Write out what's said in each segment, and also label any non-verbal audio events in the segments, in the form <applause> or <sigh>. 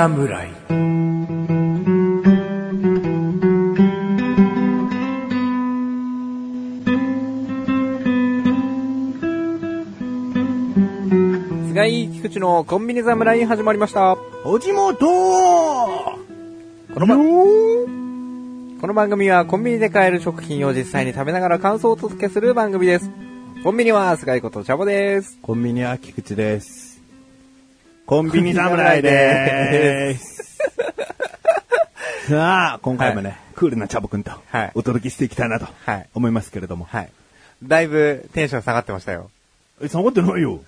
侍。菅井菊池のコンビニ侍始まりました。おじもとこのばこの番組はコンビニで買える食品を実際に食べながら感想をお届けする番組です。コンビニは菅井ことチャボです。コンビニは菊池です。コンビニ侍でーす。<laughs> さあ、今回もね、クールなチャボくんとはいお届けしていきたいなとはい思いますけれども。はい。だいぶテンション下がってましたよ。え、下がってないよ。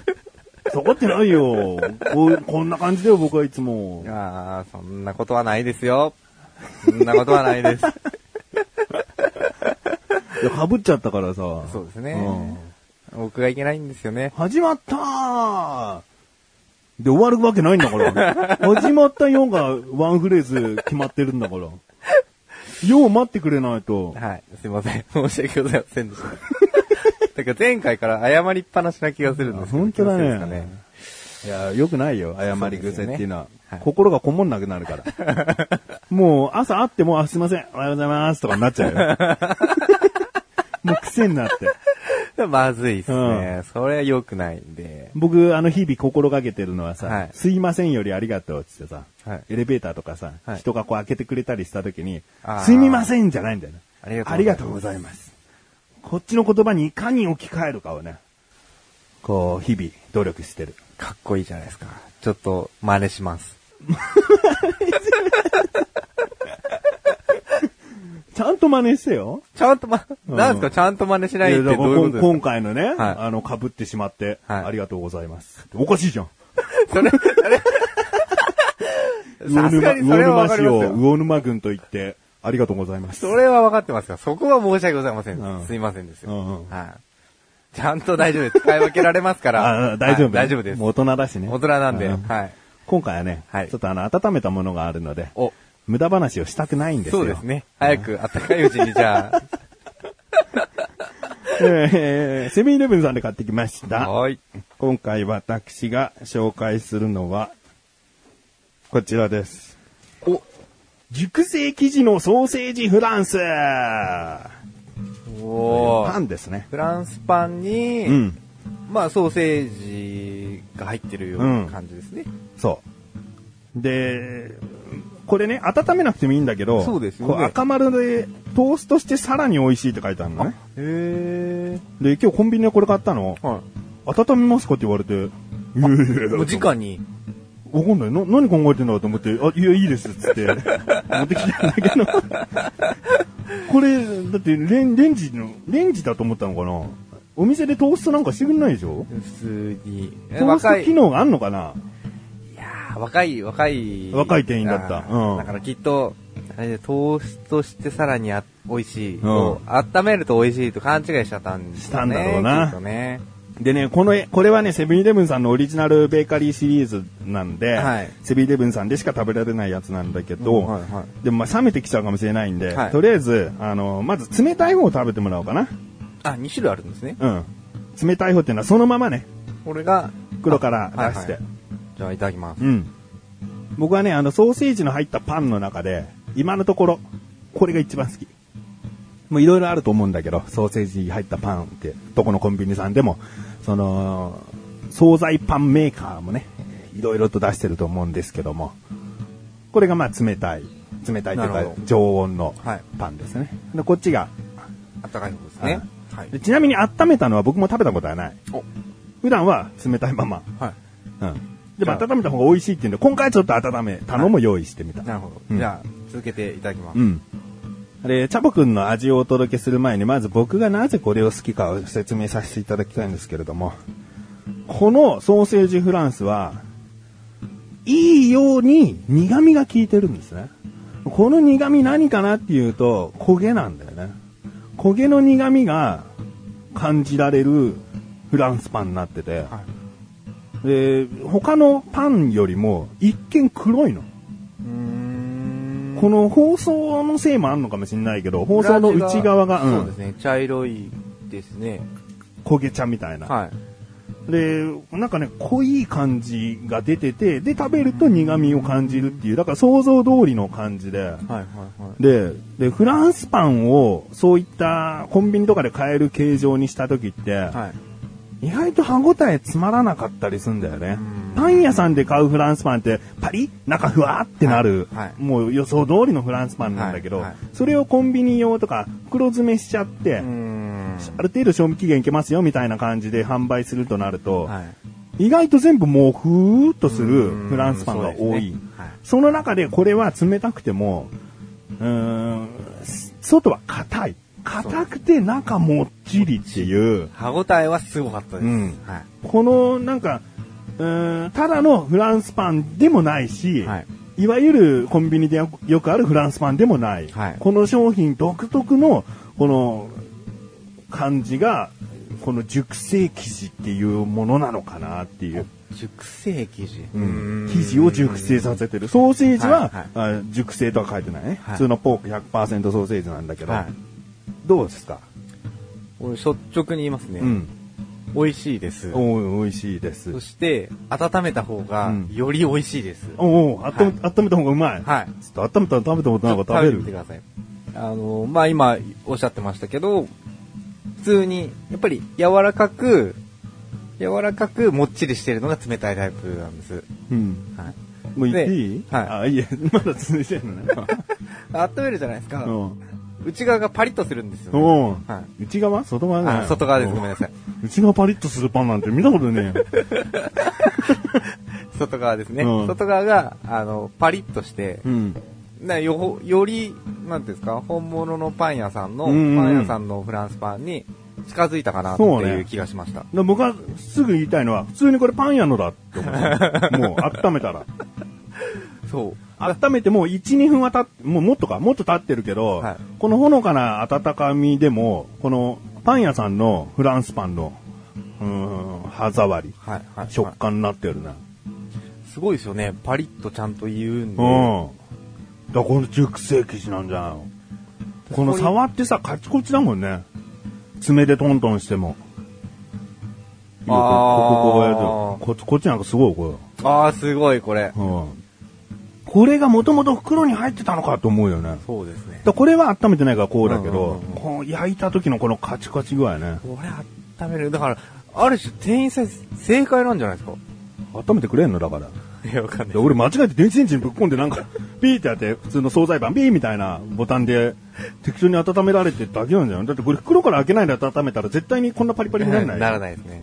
<laughs> 下がってないよ。こうこんな感じだよ、僕はいつも。ああ、そんなことはないですよ。そんなことはないです。<laughs> いや、被っちゃったからさ。そうですねうん。僕がいけないんですよね。始まったーで、終わるわけないんだから。始まったよがワンフレーズ決まってるんだから。よう待ってくれないと。はい。すいません。申し訳ございませんでした。<laughs> だから前回から謝りっぱなしな気がするんです本当だ気のせいですかね。いや、よくないよ、謝り癖っていうのは。ねはい心がこもんなくなるから。もう、朝会っても、あ、すいません、おはようございます、とかになっちゃうよ。<laughs> もう癖になって。<laughs> まずいっすね。それは良くないんで。僕、あの、日々心がけてるのはさ、はいすいませんよりありがとうってってさ、はいエレベーターとかさ、はい人がこう開けてくれたりした時にすみませんじゃないんだよね。ありがとうございますありがとうございます。こっちの言葉にいかに置き換えるかをね、こう、日々努力してる。かっこいいじゃないですか。ちょっと真似します。<laughs> ちゃんと真似してよ。ちゃんとま、うんなんですか？ちゃんと真似しないってどういうことですか？今回のね、はいあの、被ってしまって、はいありがとうございます。おかしいじゃん。<laughs> それ、それ、<laughs> さすがにそれはわかります魚沼市をよ。魚沼郡と言って、ありがとうございます。それは分かってますよ。そこは申し訳ございません。うんすいませんですよ。はい。ちゃんと大丈夫です。使い分けられますから。<laughs> あ大丈夫、はい大丈夫です。大人だしね。大人なんで。うんはい。今回はね、はいちょっとあの、温めたものがあるので、お、無駄話をしたくないんですよ。そうですね。早く、あったかいうちにじゃ <laughs> えーセブンイレブンさんで買ってきましあ。た。はい。今回私が紹介するのは、こちらです。お、熟成生地のソーセージフランスおーパンですね。フランスパンに、うん。まあ、ソーセージが入ってるような感じですね。そう。で、これね、温めなくてもいいんだけど、そうですよね赤丸でトーストしてさらに美味しいって書いてあるのね。へで、今日コンビニでこれ買ったの。ー。はい。温めますかって言われて、いやいやいやもう直に。わかんない。な、何考えてんだと思って、あ、いや、いいですっつって、<laughs> 持ってきたんだけど。これ、だってレン、レンジの、レンジだと思ったのかなお店でトーストなんかしてくんないでしょ？普通に。トースト機能があんのかな？若い、若い。若い店員だったうんだからきっと、あれでトーストしてさらにあ美味しい、んこう温めると美味しいと勘違いしちゃったんですしたんだろうなきっとね。でね、この絵、これはね、セブンイレブンさんのオリジナルベーカリーシリーズなんで、はいセブンイレブンさんでしか食べられないやつなんだけど、うんはいはいでもまあ冷めてきちゃうかもしれないんで、はいとりあえず、あの、まず冷たい方を食べてもらおうかな。あ、2種類あるんですね。うん。冷たい方っていうのはそのままね、これが、袋から出して。はいはいじゃあいただきます。うん。僕はね、あの、ソーセージの入ったパンの中で、今のところ、これが一番好き。もういろいろあると思うんだけど、ソーセージ入ったパンって、どこのコンビニさんでも、その、惣菜パンメーカーもね、いろいろと出してると思うんですけども、これがまあ冷たい、冷たいというかなるほど常温のはいパンですね。でこっちが、あったかい方ですね。はいで。ちなみに温めたのは僕も食べたことはない。お、普段は冷たいまま。はい。うん。でも温めた方が美味しいっていうんで、今回はちょっと温めたのも用意してみた。なるほど。うんじゃあ、続けていただきます。うん。で、チャボくんの味をお届けする前に、まず僕がなぜこれを好きかを説明させていただきたいんですけれども、このソーセージフランスは、いいように苦味が効いてるんですね。この苦味何かなっていうと、焦げなんだよね。焦げの苦味が感じられるフランスパンになってて、はで、他のパンよりも一見黒いの。この包装のせいもあんのかもしれないけど、包装の内側が、うんそうですね。茶色いですね。焦げ茶みたいな。はい。で、なんかね、濃い感じが出てて、で、食べると苦味を感じるっていう、だから想像通りの感じで、はいはいはい。で、で、フランスパンをそういったコンビニとかで買える形状にした時って、はい。意外と歯応えつまらなかったりするんだよねうん。パン屋さんで買うフランスパンってパリッ中ふわーってなる、はいはいもう予想通りのフランスパンなんだけど、はいはいそれをコンビニ用とか袋詰めしちゃって。ある程度賞味期限いけますよみたいな感じで販売するとなると、はい。意外と全部もうふーっとするうんフランスパンが多い。そねはいその中でこれは冷たくても、うーん、外は硬い。硬くて中もっちりっていう、歯応えはすごかったです。うんはい。このなんか、うーん、ただのフランスパンでもないし、はいいわゆるコンビニでよよくあるフランスパンでもない。はいこの商品独特の、この感じが、この熟成生地っていうものなのかなっていう。熟成生地？うん生地を熟成させてる。ソーセージは、はいあ熟成とは書いてないね。はい普通のポーク100%ソーセージなんだけど、はい。どうですか？俺率直に言いますね。うん。美味しいです。おー美味しいですそ。して、温めた方がうんより美味しいです。おお、温め、温めた方がうまい。はい。ちょっと温めたら食べたことないから食べる？てみてください。あの、まあ、今おっしゃってましたけど、普通に、やっぱり柔らかく、柔らかくもっちりしてるのが冷たいタイプなんです。うん。はい。もういい？はいあ、いいえ、まだ続いてるのね。<laughs> 温めるじゃないですか。うん。内側がパリッとするんですよ、ね。おは内側？外側外側です。ごめんい。なさい。内側パリッとするパンなんて見たことねえよ。<laughs> 外側ですね。うん外側が、あの、パリッとして、うん。なよより、なんていうんですか、本物のパン屋さんの、うんうんうんパン屋さんのフランスパンに近づいたかなっていう気がしました。で僕はすぐ言いたいのは、普通にこれパン屋のだって思う。<laughs> もう温めたら。そう。温めてもう1、2分は経って、もうもっとか、もっと経ってるけど、はいこのほのかな温かみでも、このパン屋さんのフランスパンの、うーん、歯触り、はい、はい。食感になってるね。すごいですよね。パリッとちゃんと言うんで。うん。だからこの熟成生地なんじゃないの？この触ってさ、カチコチだもんね。爪でトントンしても。いいよこここうやこっち、こっちなんかすごい、こああ、すごい、これ。れ。うん。これがもともと袋に入ってたのかと思うよね。そうですね。これは温めてないからこうだけど、こう焼いた時のこのカチカチ具合ね。これ温める。だから、ある種店員さん正解なんじゃないですか？温めてくれんの？だから。いや、わかんないで。俺間違えて電子レンジにぶっ込んでなんか、ピーってやって、普通の惣菜パン、ピーみたいなボタンで、適当に温められてるだけなんじゃん。だってこれ袋から開けないで温めたら絶対にこんなパリパリにならない。ならい。ないですね。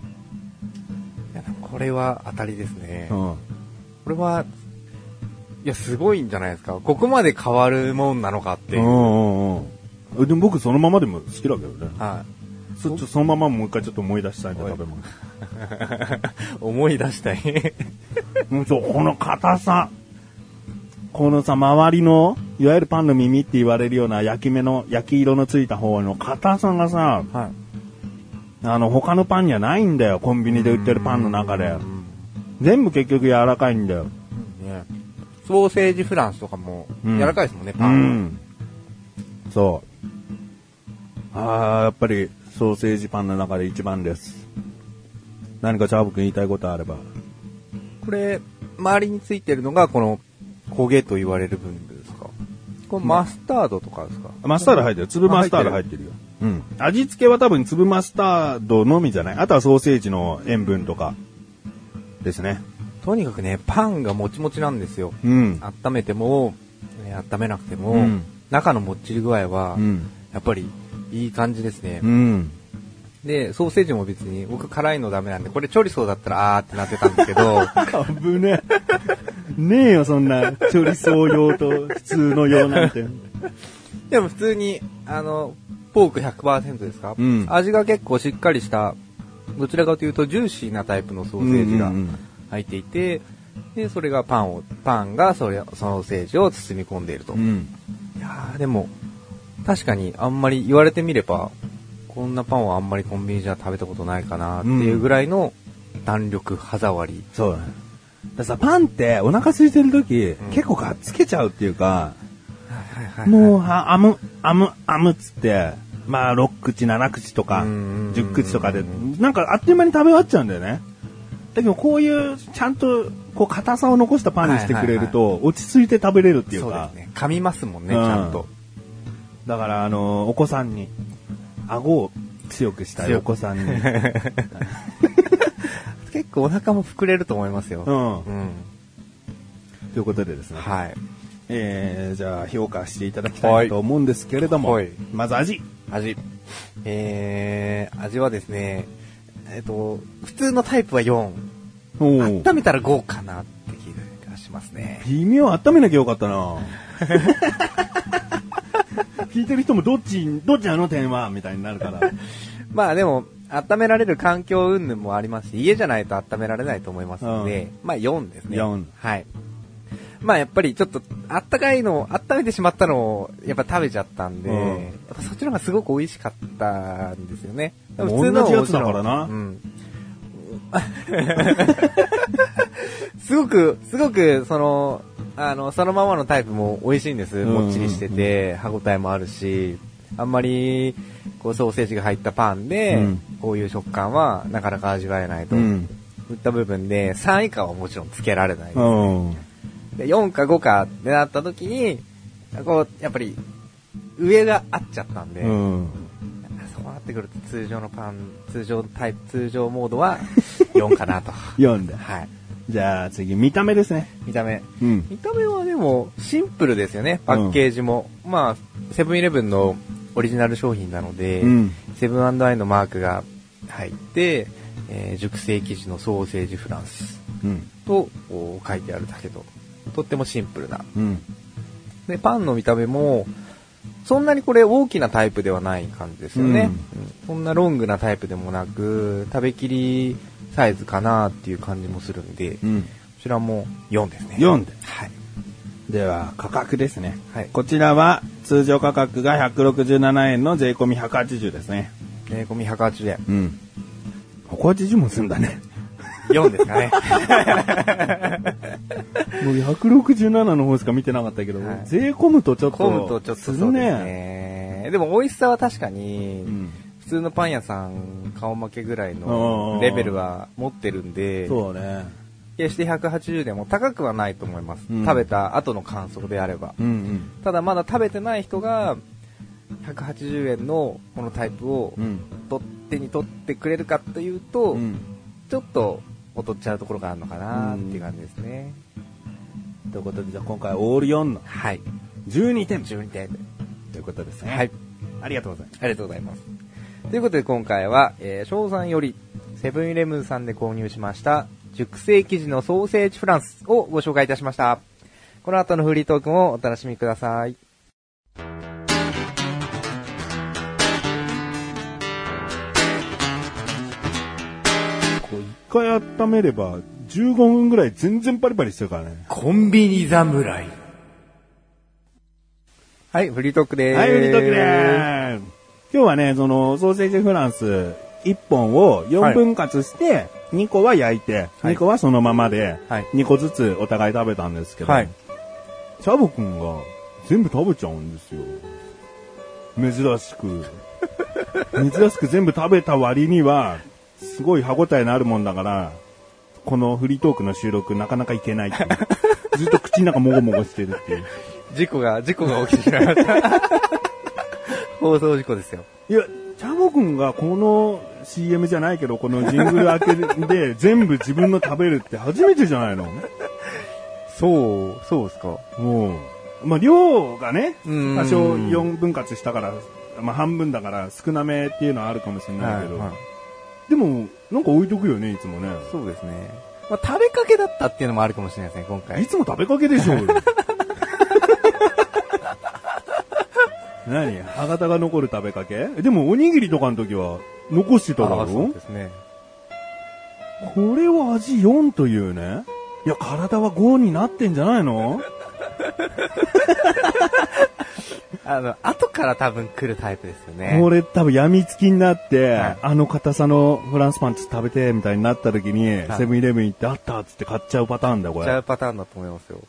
これは当たりですね。うん。これは、いや、すごいんじゃないですか。ここまで変わるもんなのかっていうう。んうんうん。でも僕そのままでも好きだけどね。はい。そそのままもう一回ちょっと思い出したいんだ、食べ物。<laughs> 思い出したい。うん、そう、この硬さ。このさ、周りの、いわゆるパンの耳って言われるような焼き目の、焼き色のついた方の硬さがさ、はい。あの、他のパンにはないんだよ。コンビニで売ってるパンの中で。全部結局柔らかいんだよ。ねソーセージフランスとかもうん柔らかいですもんね、うパン。そう。ああ、やっぱり、ソーセージパンの中で一番です。何かチャーブ君言いたいことあれば。これ、周りについてるのが、この焦げと言われる部分ですか？これマスタードとかですか？マスタード入ってる。粒マスタード入ってるよ。うん。味付けは多分粒マスタードのみじゃない？あとはソーセージの塩分とかですね。とにかくね、パンがもちもちなんですよ。うん。温めても、ね温めなくても、うん中のもっちり具合は、うん。やっぱりいい感じですね。うん。で、ソーセージも別に、僕辛いのダメなんで、これチョリソーだったらあーってなってたんですけど、<laughs> 危ねえ。ねえよ、そんな、調理層用と普通の用なんて。でも普通に、あの、ポーク100%ですか、うん味が結構しっかりした、どちらかというとジューシーなタイプのソーセージが入っていて、で、それがパンを、パンがそれ、ソーセージを包み込んでいると。いうん。やーでも、確かにあんまり言われてみれば、こんなパンはあんまりコンビニじゃ食べたことないかなっていうぐらいの弾力、歯触り。そうだね。だからさ、パンってお腹空いてる時、ん結構がっつけちゃうっていうか、もう、は、あむ、あむ、あむっつって、まあ、6口、7口とか、うん10口とかで、なんかあっという間に食べ終わっちゃうんだよね。だけどこういうちゃんとこう硬さを残したパンにしてくれると落ち着いて食べれるっていうかそうです。ね。噛みますもんね、ちうんゃんと。だからあの、お子さんに、顎を強くしたいお子さんに。<laughs> 結構お腹も膨れると思いますよ。うん。うん。ということでですね。はい。えー、じゃあ評価していただきたいと思うんですけれども、はいまず味。味。えー、味はですね、えっ、と、普通のタイプは4。おー温めたら5かなって気がしますね。微妙温めなきゃよかったな <laughs> 聞いてる人もどっち、どっちあの点は？みたいになるから。<laughs> まあでも、温められる環境云々もありますし、家じゃないと温められないと思いますので、まあ4ですね。4はい。まあやっぱりちょっと、あったかいのを、温めてしまったのを、やっぱ食べちゃったんで、うんやっぱそっちの方がすごく美味しかったんですよね。でも同じやつだからなうん。<laughs> すごく、すごく、その、あの、そのままのタイプも美味しいんです。うんもっちりしてて、歯応えもあるし、あんまり、こう、ソーセージが入ったパンで、うんこういう食感はなかなか味わえないと。うん。いった部分で、3以下はもちろんつけられないです。うん。で4か5かってなった時に、こう、やっぱり、上が合っちゃったんで、うん。そうなってくると通常のパン、通常タイプ、通常モードは4かなと。<laughs> 4で。はい。じゃあ次、見た目ですね。見た目。うん。見た目はでも、シンプルですよね、パッケージも。まあ、セブンイレブンのオリジナル商品なので、うんセブンアイのマークが入って、えー熟成生地のソーセージフランスうん。とお書いてあるだけど、とってもシンプルな。うん。で、パンの見た目も、そんなにこれ大きなタイプではない感じですよね。うんそんなロングなタイプでもなく、食べきりサイズかなっていう感じもするんで、こうん。ちらも4ですね。4で。はい。では、価格ですね。はいこちらは、通常価格が167円の税込み180ですね。税込み180円。うん。180もすんだね。4ですかね。もう167の方しか見てなかったけど、はい税込むとちょっと、混むとちょっとそうですね。でも美味しさは確かに、うん。普通のパン屋さん顔負けぐらいあのーレベルは持ってるんで、そうね。決して180でも高くはないと思います。うん食べた後の感想であれば。うんうん。ただまだ食べてない人が、180円のこのタイプをうん。取手に取ってくれるかというと、うん。ちょっと劣っちゃうところがあるのかなっていう感じですね。ということで、じゃあ今回オール4のはい。12点12点で。ということですね。はい。ありがとうございます。ありがとうございます。ということで今回は、えー、翔さんよりセブンイレブンさんで購入しました熟成生地のソーセージフランスをご紹介いたしました。この後のフリートークもお楽しみください。回温めれば、15分ぐらい全然パリパリしてるからね。コンビニ侍。はい、フリートークでーす。はい、売りときでーす。今日はね、その、ソーセージフランス1本を4分割して、2個は焼いて、はい2個はそのままで、はい2個ずつお互い食べたんですけど、はいチャボくんが全部食べちゃうんですよ。珍しく。<laughs> 珍しく全部食べた割には、すごい歯応えのあるもんだから、このフリートークの収録なかなかいけないっていう。<laughs> ずっと口の中もごもごしてるっていう。事故が、事故が起きてしまいました。<laughs> 放送事故ですよ。いや、チャボくんがこの CM じゃないけど、このジングル開けで全部自分の食べるって初めてじゃないの？そう、そうですか。うん。まあ、量がね、うん多少4分割したから、まあ、半分だから少なめっていうのはあるかもしれないけど、はいはいでも、なんか置いとくよね、いつもね。そうですね。まあ、食べかけだったっていうのもあるかもしれないですね、今い回。つも食べかけでしょうよ。<laughs> 何？歯型が残る食べかけ？でも、おにぎりとかの時は残してただああそうろですね。これは味4というね。いや、体は5になってんじゃないの？あの、後から多分来るタイプですよね。これ多分病みつきになって、はいあの硬さのフランスパンツ食べてみたいになった時に、はいセブンイレブン行ってあったっつって買っちゃうパターンだよ、こちゃうれ。パターンだと思いますよ。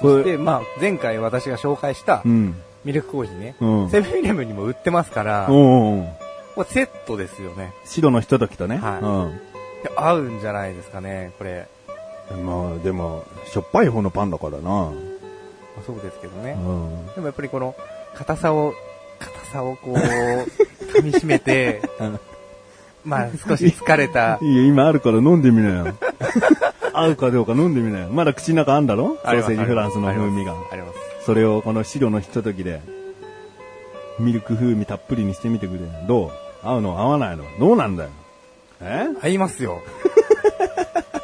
これで、まあ、前回私が紹介したうん。ミルクコーヒーね、うんセブンイレブンにも売ってますから、うんうん。これセットですよね。白のひとときとね。はいうん。や合うんじゃないですかね、これ。まあ、でも、しょっぱい方のパンだからな。まあそうですけどね。うん。でもやっぱりこの、硬さを、硬さをこう、<laughs> 噛み締めて、まあ少し疲れた、いいよ、今あるから飲んでみなよ。<laughs> 合うかどうか飲んでみなよ。まだ口の中あんだろ？ソーセージフランスの風味が。あります。それをこの白のひとときで、ミルク風味たっぷりにしてみてくれ。どう？合うの？合わないの？どうなんだよ？え？合いますよ。<laughs>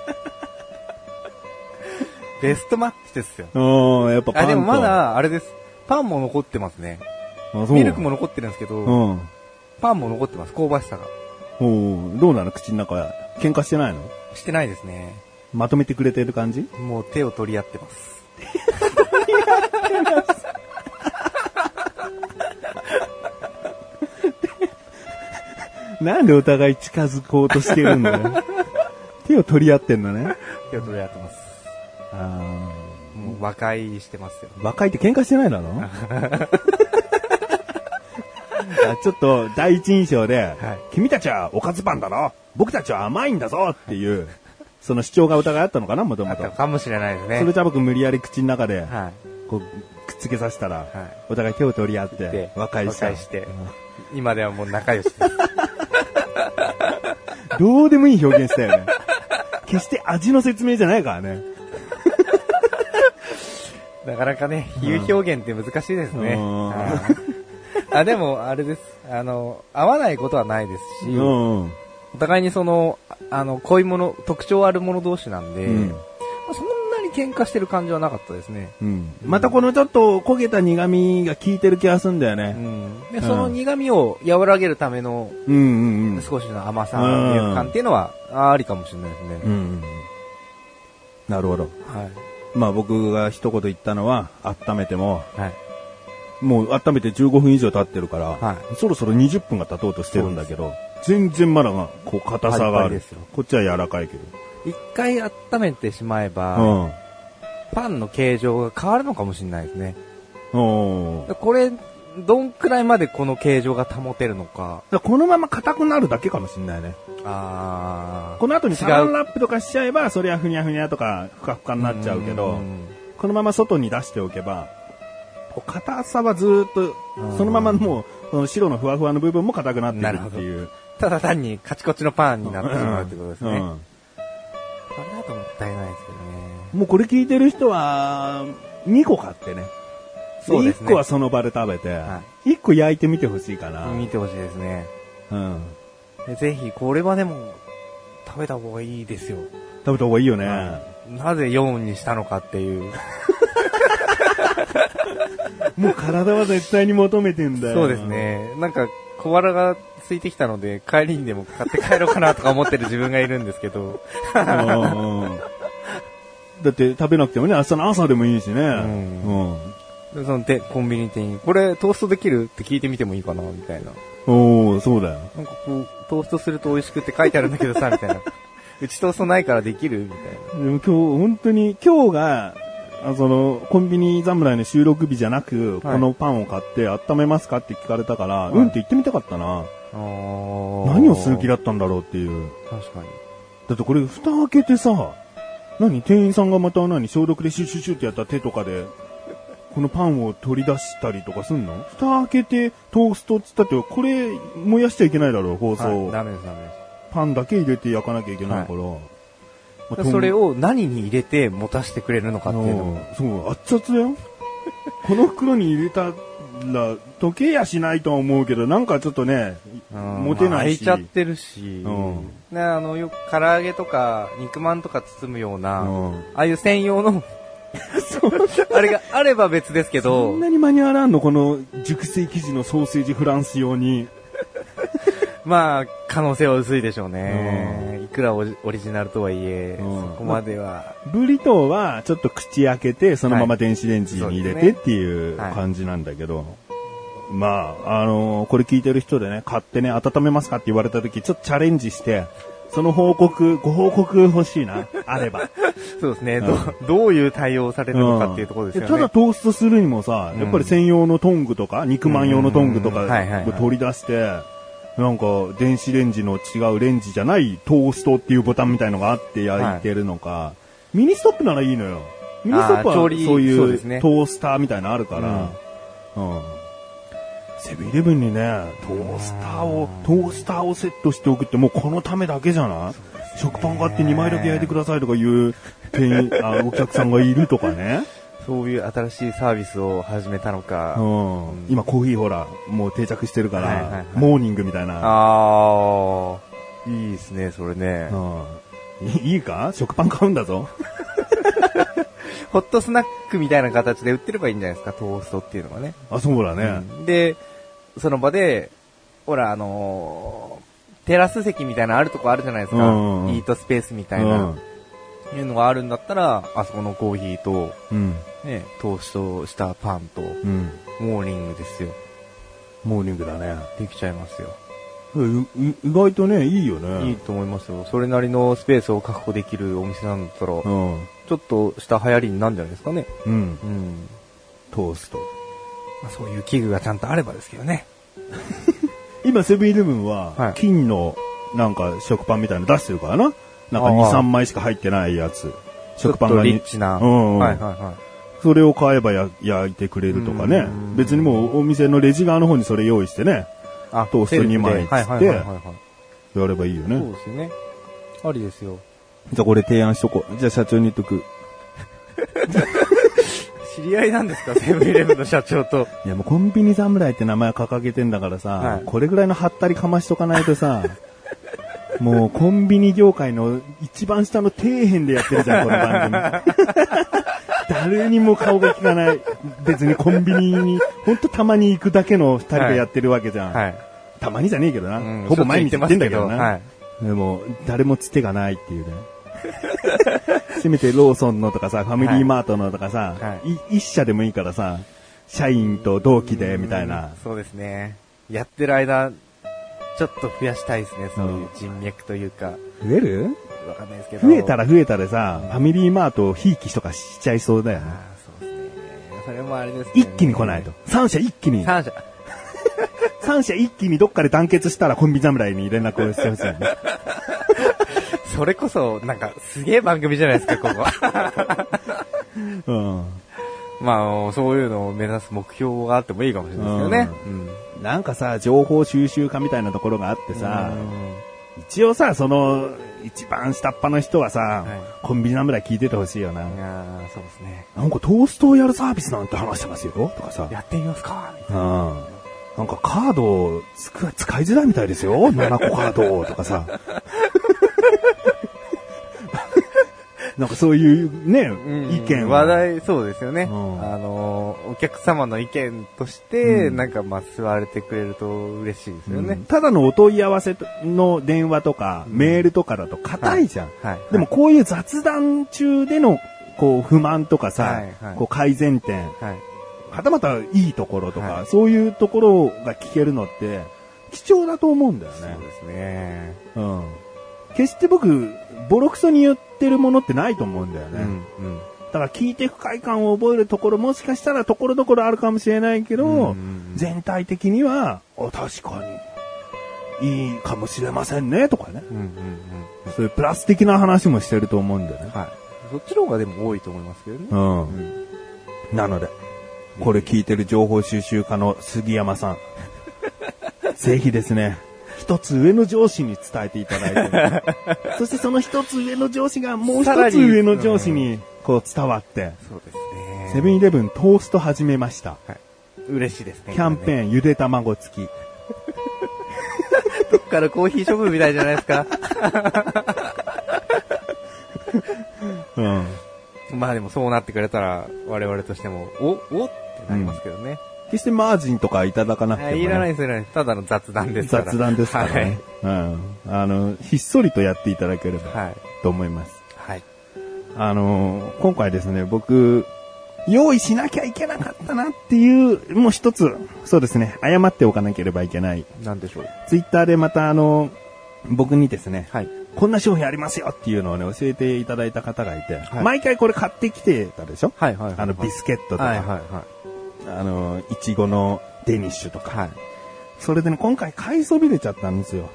ベストマッチですよ。うん、やっぱパンあ、と。でもまだ、あれです。パンも残ってますね。あ、そうミルクも残ってるんですけど、うん。パンも残ってます。香ばしさが。おうどうなの？口の中。喧嘩してないの？してないですね。まとめてくれてる感じ？もう手を取り合ってます。<laughs> なんでお互い近づこうとしてるんだよ。<laughs> 手を取り合ってんのね。手を取り合ってます。あもう和解してますよ。ー若いって喧嘩してないだろ <laughs> あちょっと第一印象で、はい君たちはおかずパンだろ？僕たちは甘いんだぞっていう、その主張が疑いあったのかな？もとあもと。ったかもしれないですね。それじゃあ僕無理やり口の中で、はこう、くっつけさせたら、はいお互い手を取り合っい。てで、、和解した。和解して、今ではもう仲良しです。<laughs> どうでもいい表現したよね。決して味の説明じゃないからね。なかなかね、比喩表現って難しいですね。あ、でも、あれです。あの、合わないことはないですし、うん。お互いにその、ああの、こういうもの、特徴あるもの同士なんで、うんまあそんなに喧嘩してる感じはなかったですね。うん。またこのちょっと焦げた苦味が効いてる気がするんだようね。ん。で、その苦味を和らげるためのうんうんうん。少しの甘さ、感っていうのは、あありかもしれないですね。うんうん。なるほど。はい。まあ僕が一言言ったのは、温めても、はい。もう温めて15分以上経ってるから、はそろそろ20分が経とうとしてるんだけど、全然まだが、こう硬さがある。こっちは柔らかいけど。一回温めてしまえば、うん。パンの形状が変わるのかもしれないですね。これ、どんくらいまでこの形状が保てるのか。だからこのまま硬くなるだけかもしれないね。あこの後にサランラップとかしちゃえば、そりゃふにゃふにゃとか、ふかふかになっちゃうけど、このまま外に出しておけば、硬さはずーっと、そのままもう、その白のふわふわの部分も硬くなってるっていう。ただ単にカチコチのパンになってしまうってことですね。うんこれだともったいないですけどね。もうこれ聞いてる人は、2個買ってね。そうですね1個はその場で食べて、は1個焼いてみてほしいかな。見てほしいですね。うん。でぜひ、これはでも、食べた方がいいですよ。食べた方がいいよね。なぜ4にしたのかっていう。<laughs> もう体は絶対に求めてんだよ。そうです。ね。なんか、小腹が空いてきたので、帰りにでも買って帰ろうかなとか思ってる自分がいるんですけど。うんうんだって食べなくてもね、明日の朝でもいいしね。うん。でそのでコンビニ店員、これトーストできるって聞いてみてもいいかなみたいな。おー、そうだよ。なんかこう、トーストすると美味しくって書いてあるんだけどさ、みたいな。<laughs> うちトーストないからできるみたいな。でも今日、本当に、今日が、あその、コンビニ侍の収録日じゃなく、このパンを買って温めますかって聞かれたから、いうんって言ってみたかったな。何何をする気だったんだろうっていう。確かに。だってこれ、蓋開けてさ、何？店員さんがまた何？消毒でシュッシュッシュッってやった手とかで、このパンを取り出したりとかすんの？蓋開けてトーストっつったって、これ燃やしちゃいけないだろう、放送。はい、ダメです、ダメです。パンだけ入れて焼かなきゃいけないから。まあそれを何に入れて持たせてくれるのかっていうのも。そう、熱々だよ。<laughs> この袋に入れたら、溶けやしないとは思うけど、なんかちょっとね、うん持てないし。まあ開いちゃってるし、うんね、あの、よく唐揚げとか肉まんとか包むような、うんああいう専用の、あれがあれば別ですけそどん、なに間に合わんのこの熟成生地のソーセージフランス用に。まあ、可能性は薄いでしょうね。いくらオリジナルとはいえ、うんそこまでは。ブリトーはちょっと口開けて、そのまま電子レンジに入れてっていうはい感じなんだけど、まあ、あのーこれ聞いてる人でね、買ってね、温めますかって言われた時、ちょっとチャレンジして、その報告、ご報告欲しいな、あれば。そうですね、ん。どうどういう対応をされるのかっていうところですよね。ただトーストするにもさ、やっぱり専用のトングとか、肉まん用のトングとか取り出して、なんか、電子レンジの違うレンジじゃないトーストっていうボタンみたいのがあって焼いてるのか、ミニストップならいいのよ。ミニストップはそういうトースターみたいなのあるから、うん。セブンイレブンにね、トースターを、トースターをセットしておくってもうこのためだけじゃない？食パン買って2枚だけ焼いてくださいとかいう店員、<laughs> あお客さんがいるとかね。そういう新しいサービスを始めたのか。うん。今コーヒーほら、もう定着してるから、はいはいはいモーニングみたいな。ああ、いいですね、それね。うん。いいいか？食パン買うんだぞ。<laughs> ホットスナックみたいな形で売ってればいいんじゃないですか、トーストっていうのがね。あ、そうだね。うんで、その場で、ほら、あのーテラス席みたいなのあるとこあるじゃないですか。うんうんイートスペースみたういな、ん。いうのがあるんだったら、あそこのコーヒーと、うん。ね、トーストしたパンと、うん。モーニングですよ。モーニングだね。できちゃいますよ。うう意外とね、いいよいねい。と思いますよ。それなりのスペースを確保できるお店なんだったら、ちうん。ょっとした流行りになるんじゃないですかね。うん。うん。トースト。まあ、そういう器具がちゃんとあればですけどね。<laughs> 今、セブンイレブンははい金の、なんか、食パンみたいなの出してるからな。なんかあ2、あ3枚しか入ってないやつ。食パンがにリッチな。うんうんはいはいはい。それを買えばや焼いてくれるとかねうん。別にもうお店のレジ側の方にそれ用意してね。あトースト二枚っつって。やればいいよそうね。ですよね。ありですよ。じゃあこれ提案しとこう。じゃあ社長に言っとく。<laughs> 知り合いなんですか？<laughs> セブンイレブンの社長と。いやもうコンビニ侍って名前掲げてんだからさ、はいこれぐらいのハったりかましとかないとさ、<laughs> もうコンビニ業界の一番下の底辺でやってるじゃん、この番組。<laughs> 誰にも顔が利かない。別にコンビニに、ほんとたまに行くだけの二人でやってるわけじゃん。はい。たまにじゃねえけどな。うんほぼ毎日行ってんだけどな。はい。でも、誰もつてがないっていうね。せめてローソンのとかさ、ファミリーマートのとかさ、はい一社でもいいからさ、社員と同期でみたいな。そうですね。やってる間、ちょっと増やしたいですね。そういう人脈というか。増える？わかんないですけど。増えたら増えたらさ、ファミリーマートをひいきとかしちゃいそうだよね。ああ、そうですね。それもあれですね。一気に来ないと。。三社一気に、三社。<laughs> 三社一気にどっかで団結したらコンビ侍に連絡をしてほしいよね。それこそ、なんか、すげえ番組じゃないですか、ここ。うん。まあ、そういうのを目指す目標があってもいいかもしれないですけどね。うん。なんかさ、情報収集家みたいなところがあってさ、うん一応さ、その、一番下っ端の人はさ、いコンビニ侍聞いててほしいよな。いやーそうですね。なんかトーストをやるサービスなんて話してますよ、とかさ。やってみますかみたいうん。なんかカード使いづらいみたいですよ。7個カードとかさ。<laughs> なんかそういうね、な意見を話題、そうですよね。うんあのー、お客様の意見として、うんなんかまあ、吸われてくれると嬉しいですよね。ただのお問い合わせの電話とか、うんメールとかだと硬いじゃん。はい。でもこういう雑談中でのこう不満とかさ、はいはいこう改善点、はい。はたまたいいところとか、はいそういうところが聞けるのって貴重だと思うんだよね。そうですね。うん。決して僕、ボロクソに言ってるものってないと思うんだよね。うん、うん。だから聞いて不快感を覚えるところもしかしたらところどころあるかもしれないけど、うんうんうん全体的には、あ、確かに、いいかもしれませんね、とかね。うん、うん、うん。そういうプラス的な話もしてると思うんだよね。はい。そっちの方がでも多いと思いますけどね。うん。うん。なので、これ聞いてる情報収集家の杉山さん。<laughs> ぜひですね、一つ上の上司に伝えていただいて、<laughs> そしてその一つ上の上司がもう一つ上の上司にこう伝わって、そうですね。セブンイレブントースト始めました。はい。嬉しいですね。キャンペーン。ーンゆで卵付き。<laughs> どっからコーヒーショップみたいじゃないですか。<laughs> うん。まあでもそうなってくれたら、我々としても、おおってなりますけどね。決してマージンとかいただかなくても、ね。あいらないです、いらないです。ただの雑談ですから。雑談ですからね。うん。あの、ひっそりとやっていただければはい。はい。と思います。はい。あの、今回ですね、僕、用意しなきゃいけなかったなっていう、もう一つ、そうですね、謝っておかなければいけない。なんでしょう。ツイッターでまたあの、僕にですね、はい。こんな商品ありますよっていうのをね、教えていただいた方がいて、はい毎回これ買ってきてたでしょ？はいはいはい。あの、ビスケットとか、はいはいはい。あの、いちごのデニッシュとか、はい。それでね、今回買いそびれちゃったんですよ。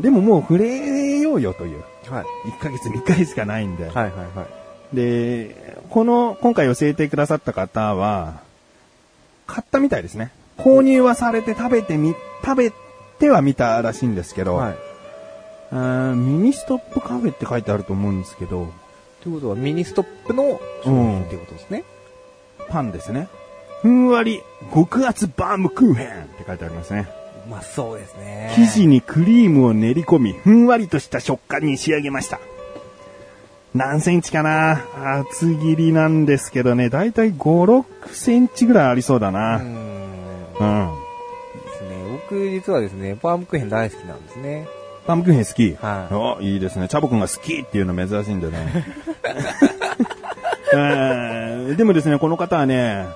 でももう触れようよという。はい。1ヶ月に1回しかないんで。はいはいはい。で、この、今回教えてくださった方は、買ったみたいですね。購入はされて食べてみ、食べてはみたらしいんですけど、はい。あーミニストップカフェって書いてあると思うんですけど、ということは、ミニストップの商品っていうことですね。パンですね。ふんわり極厚バームクーヘンって書いてありますね。うまそうですね。生地にクリームを練り込み、ふんわりとした食感に仕上げました。何センチかな？厚切りなんですけどね、だいたい5、6センチぐらいありそうだな。ん。うん。ですね。僕実はですね、バームクーヘン大好きなんですね。バームクーヘン好き？はいお、いいですね。チャボくんが好きっていうの珍しいんでね。<laughs> えーでもですね、この方はね、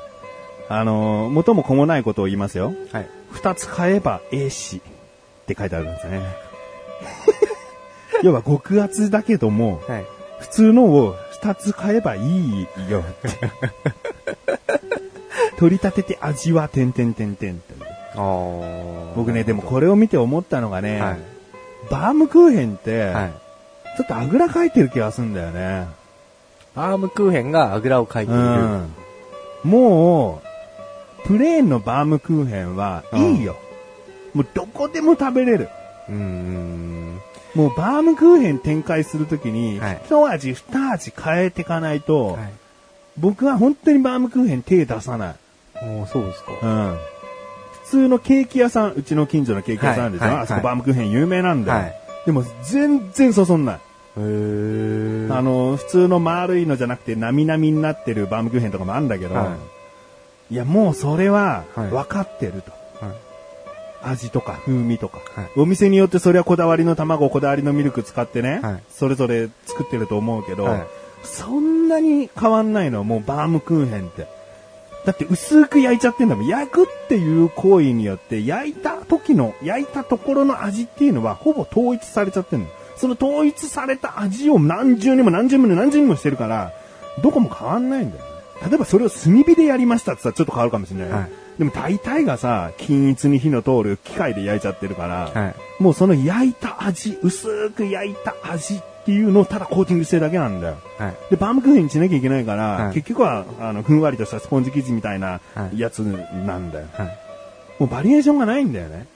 あの、元も子もないことを言いますよ。はい。二つ買えばええしって書いてあるんですね。<laughs> 要は極厚だけども、はい。普通のを二つ買えばいいよって。取り立てて味は点々点々っていう。あー僕ね、でもこれを見て思ったのがね、はい。バームクーヘンって、はい。ちょっとあぐらかいてる気がするんだよね。バームクーヘンがあぐらをかいている。うん。もう、プレーンのバームクーヘンはいいよ。もうどこでも食べれる。うーん。もうバームクーヘン展開するときに、はい一味二味変えていかないと、はい。僕は本当にバームクーヘン手出さない。もうそうですか。うん。普通のケーキ屋さん、うちの近所のケーキ屋さんでしょ、はいはいあそこバームクーヘン有名なんだよ。はいでも全然そそんない。あの、普通の丸いのじゃなくて、なみなみになってるバームクーヘンとかもあるんだけど、、はいや、もうそれははい分かってると。はい味とか風味とか、はいお店によってそれはこだわりの卵、こだわりのミルク使ってね、はいそれぞれ作ってると思うけど、はいそんなに変わんないの、もうバームクーヘンって。だって薄く焼いちゃってんだもん。焼くっていう行為によって、焼いた時の、焼いたところの味っていうのは、ほぼ統一されちゃってんの。その統一された味を何重にも何重にも何重にもしてるから、どこも変わんないんだよね。例えばそれを炭火でやりましたってさ、ちょっと変わるかもしれないよ。はいでも大体がさ、均一に火の通る機械で焼いちゃってるから、はい。もうその焼いた味、薄く焼いた味っていうのをただコーティングしてるだけなんだよ。はい。で、バームクーヘンにしなきゃいけないから、はい結局は、あの、ふんわりとしたスポンジ生地みたいなはいやつなんだよ。はい。もうバリエーションがないんだよね。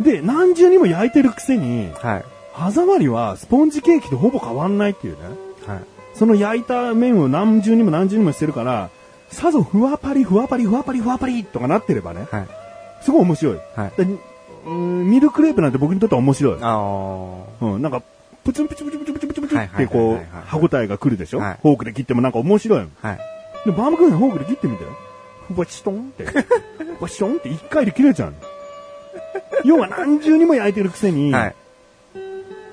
で、何重にも焼いてるくせに、はい。歯触りはスポンジケーキとほぼ変わんないっていうね。はい。その焼いた麺を何重にも何重にもしてるから、さぞふわパリ、ふわパリ、ふわパリ、ふわパリとかなってればね、はい。すごい面白い。はい。でうんミルクレープなんて僕にとっては面白い。あうん、なんか、プツンプチプチプチプチプチプチってこうはいはいはいはいはい、歯応えが来るでしょ？はいフォークで切ってもなんか面白い。はい。で、バームクーヘンフォークで切ってみてよ。ふわしとんって。ふわしとんって一回で切れちゃうの。要は何重にも焼いてるくせに、はい。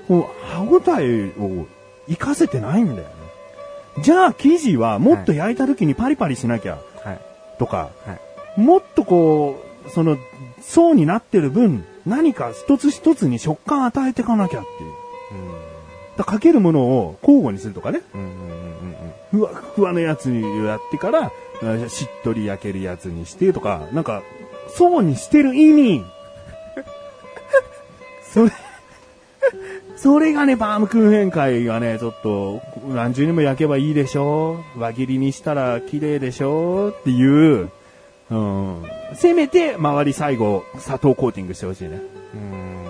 こう歯応えを活かせてないんだよね。じゃあ生地はもっと焼いた時にパリパリしなきゃはい。とか、はい。もっとこう、その層になってる分、何か一つ一つに食感与えていかなきゃっていう。だからかけるものを交互にするとかね。うん。うん。うん。うん。ふわふわのやつにやってから、あしっとり焼けるやつにしてとか、なんか、層にしてる意味。それ、<laughs> それがね、バームクーヘン界がね、ちょっと、何重にも焼けばいいでしょ輪切りにしたら綺麗でしょっていう、うん。せめて、周り最後、砂糖コーティングしてほしいね。うーん。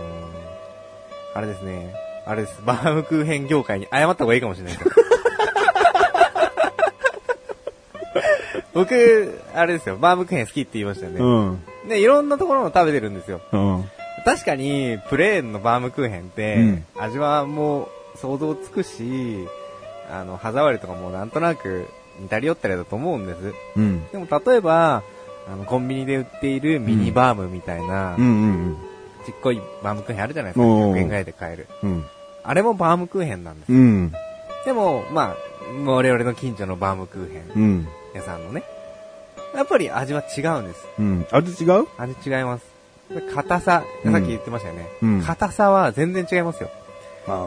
あれですね。あれです。バームクーヘン業界に謝った方がいいかもしれない。<laughs> 僕、あれですよ。バームクーヘン好きって言いましたよね。うん。で、いろんなところの食べてるんですよ。うん。確かに、プレーンのバームクーヘンって、うん味はもう想像つくし、あの、歯触りとかもなんとなく似たり寄ったりだと思うんです。うん。でも例えば、あの、コンビニで売っているミニバームみたいな、ちっこいバームクーヘンあるじゃないですか。おー100円ぐらいで買える。うん。あれもバームクーヘンなんです。うん。でも、まあ、我々の近所のバームクーヘンうん。屋さんのね、やっぱり味は違うんです。うん。味違う？味違います。硬さ、うんさっき言ってましたよね。うん硬さは全然違いますよ。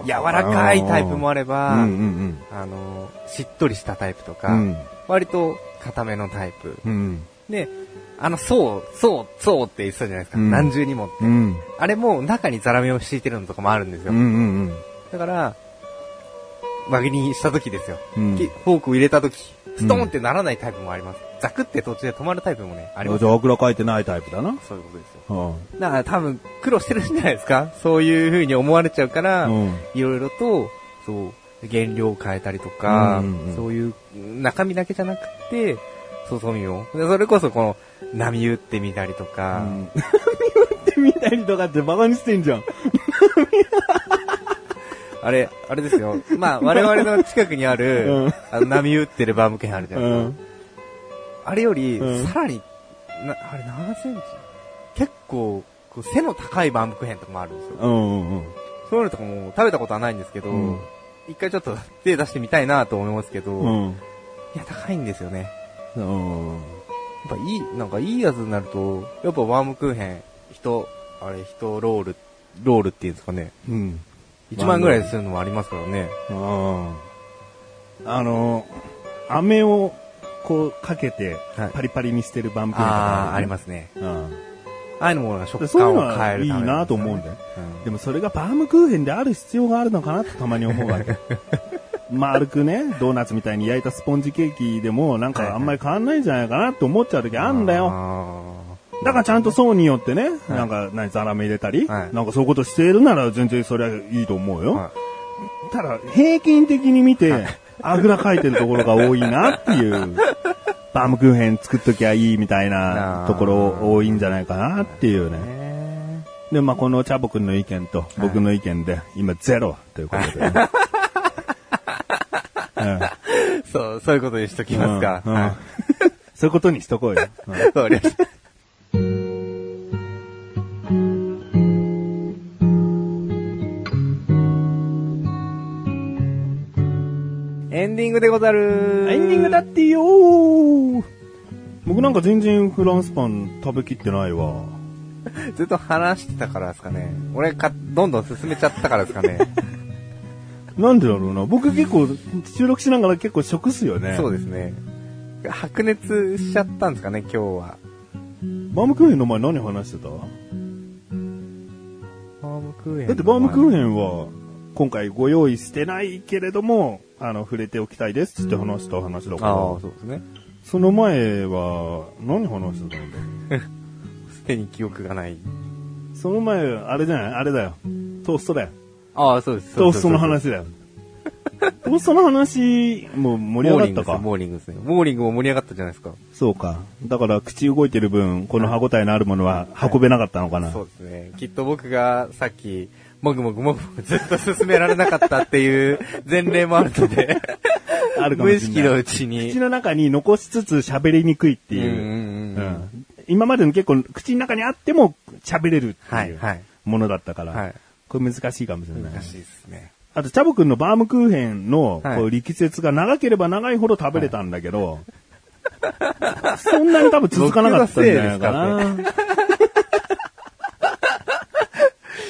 柔らかいタイプもあれば、うんうんあの、しっとりしたタイプとか、うん。割と硬めのタイプ。うん。で、あの、そう、そう、そうって言ってたじゃないですか。うん何重にもって。うん。あれも中にザラメを敷いてるのとかもあるんですよ。うんうんだから、輪切りにした時ですよ。うん。きフォークを入れた時、ストーンってならないタイプもあります。ザクって途中で止まるタイプもね、ありますじゃあ、あぐらかいてないタイプだな。そういうことですよ。うん。だから多分苦労してるんじゃないですか？そういう風に思われちゃうから、うんいろいろと、そう、原料を変えたりとか、うんうんうんそういう中身だけじゃなくて、外見を。でそれこそこの、波打ってみたりとか、うん。<laughs> 言ってみたりとかってバカにしてんじゃん。<laughs> あれ、あれですよ。<laughs> まあ、我々の近くにある、うんあの波打ってるバームクーヘンあるじゃないですか。うん。あれより、うんさらに、な、あれ何センチ？結構、こう背の高いバームクーヘンとかもあるんですよ。うんうんうん。そういうのとかも食べたことはないんですけど、うん一回ちょっと手出してみたいなと思いますけど、いうん。や、高いんですよね。うん。やっぱいい、なんかいいやつになると、やっぱバームクーヘン、人、あれ、人ロール、ロールっていうんですかね。うん。1万ぐらいするのもありますからね。ああの、飴をこうかけてはいパリパリにしてるバームクーとかああ、ありす。ますね。うん。ああいうのも食でそういう感を変えのはいいるためなと思うんだよ。うんでもそれがバームクーヘンである必要があるのかなってたまに思うわけ。<laughs> 丸くね、ドーナツみたいに焼いたスポンジケーキでもなんかあんまり変わんないんじゃないかなって思っちゃう時あんだよ。あだからちゃんと層によってね、なんか何ザラメ入れたり、はいなんかそういうことしているなら全然それはいいと思うよ。ーはただ、平均的に見て、あぐらかいてるところが多いなっていう、<laughs> バームクーヘン作っときゃいいみたいなところ多いんじゃないかなっていういね。ねで、まあ、このチャボくんの意見と僕の意見で、今ゼロということで、ね。う <laughs> んそう、そういうことにしときますか。うんうんはいそういうことにしとこうよ。うんわかりました。エンディングでござるエンディングだってよー僕なんか全然フランスパン食べきってないわ。<laughs> ずっと話してたからですかね。俺か、どんどん進めちゃったからですかね。<laughs> なんでだろうな。僕結構、収録しながら結構食っすよね。そうですね。白熱しちゃったんですかね、今日は。バームクーヘンの前何話してた？バームクーヘン。だってバームクーヘン。ンは、今回ご用意してないけれども、あの、触れておきたいですって話した話だから、ああ、そうですね。その前は、何話してたんだ <laughs> すでに記憶がない。その前、あれじゃない？あれだよ。トーストだよ。ああ、そうです。トーストの話だよ。トーストの話、もう盛り上がったか？モーニングですね。モーニングも盛り上がったじゃないですか。そうか。だから、口動いてる分、この歯応えのあるものは運べなかったのかな？そうですね。きっと僕がさっき、もぐもぐもぐもぐ <laughs> ずっと進められなかったっていう前例もあるので、<laughs> あるかも無しれない。意識のうちに。口の中に残しつつ喋りにくいっていう。うんうんうんうん今までの結構、口の中にあっても喋れるってはいいうはいものだったから、はい。これ難しいかもしれない。難しいですね。あと、チャボくんのバームクーヘンの、はいこう力説が長ければ長いほど食べれたんだけど、そんなに多分続かなかったんじゃないかな。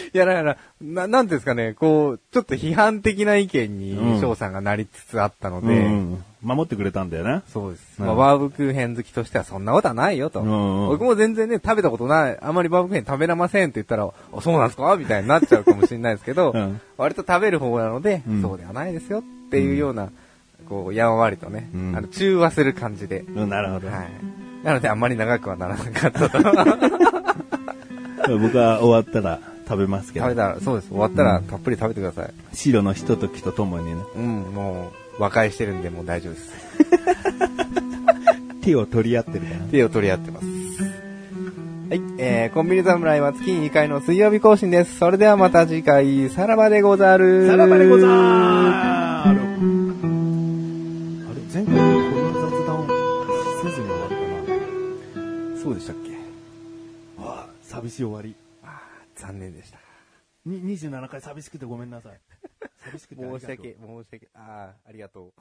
<laughs> いや、だから、な、なんですかね、こう、ちょっと批判的な意見にうん、翔さんがなりつつあったのうで、ん守ってくれたんだよね。そうです。うんまあ、バームクーヘン好きとしてはそんなことはないよと。うんうん僕も全然ね、食べたことない、あんまりバームクーヘン食べれませんって言ったら、あそうなんですかみたいになっちゃうかもしれないですけど、<laughs> うん割と食べる方なので、うんそうではないですよっていうような、こう、やんわりとね、うんあの、中和する感じで。うんなるほど。はい。なので、あんまり長くはならなかったと。<laughs> 僕は終わったら食べますけど、食べたら、そうです。終わったらたっぷり食べてください。白のひとときとともにね、うん、もう、和解してるんで、もう大丈夫です。<laughs> 手を取り合ってるから。手を取り合ってます。はい、えー、コンビニ侍は月に2回の水曜日更新です。それではまた次回、さらばでござる。さらばでござーるあれ、前回この雑談せずに終わったな。そうでしたっけ？ああ、寂しい終わり。残念でした。に27回寂しくてごめんなさい。寂しくて申し訳、申し訳、ああ、ありがとう。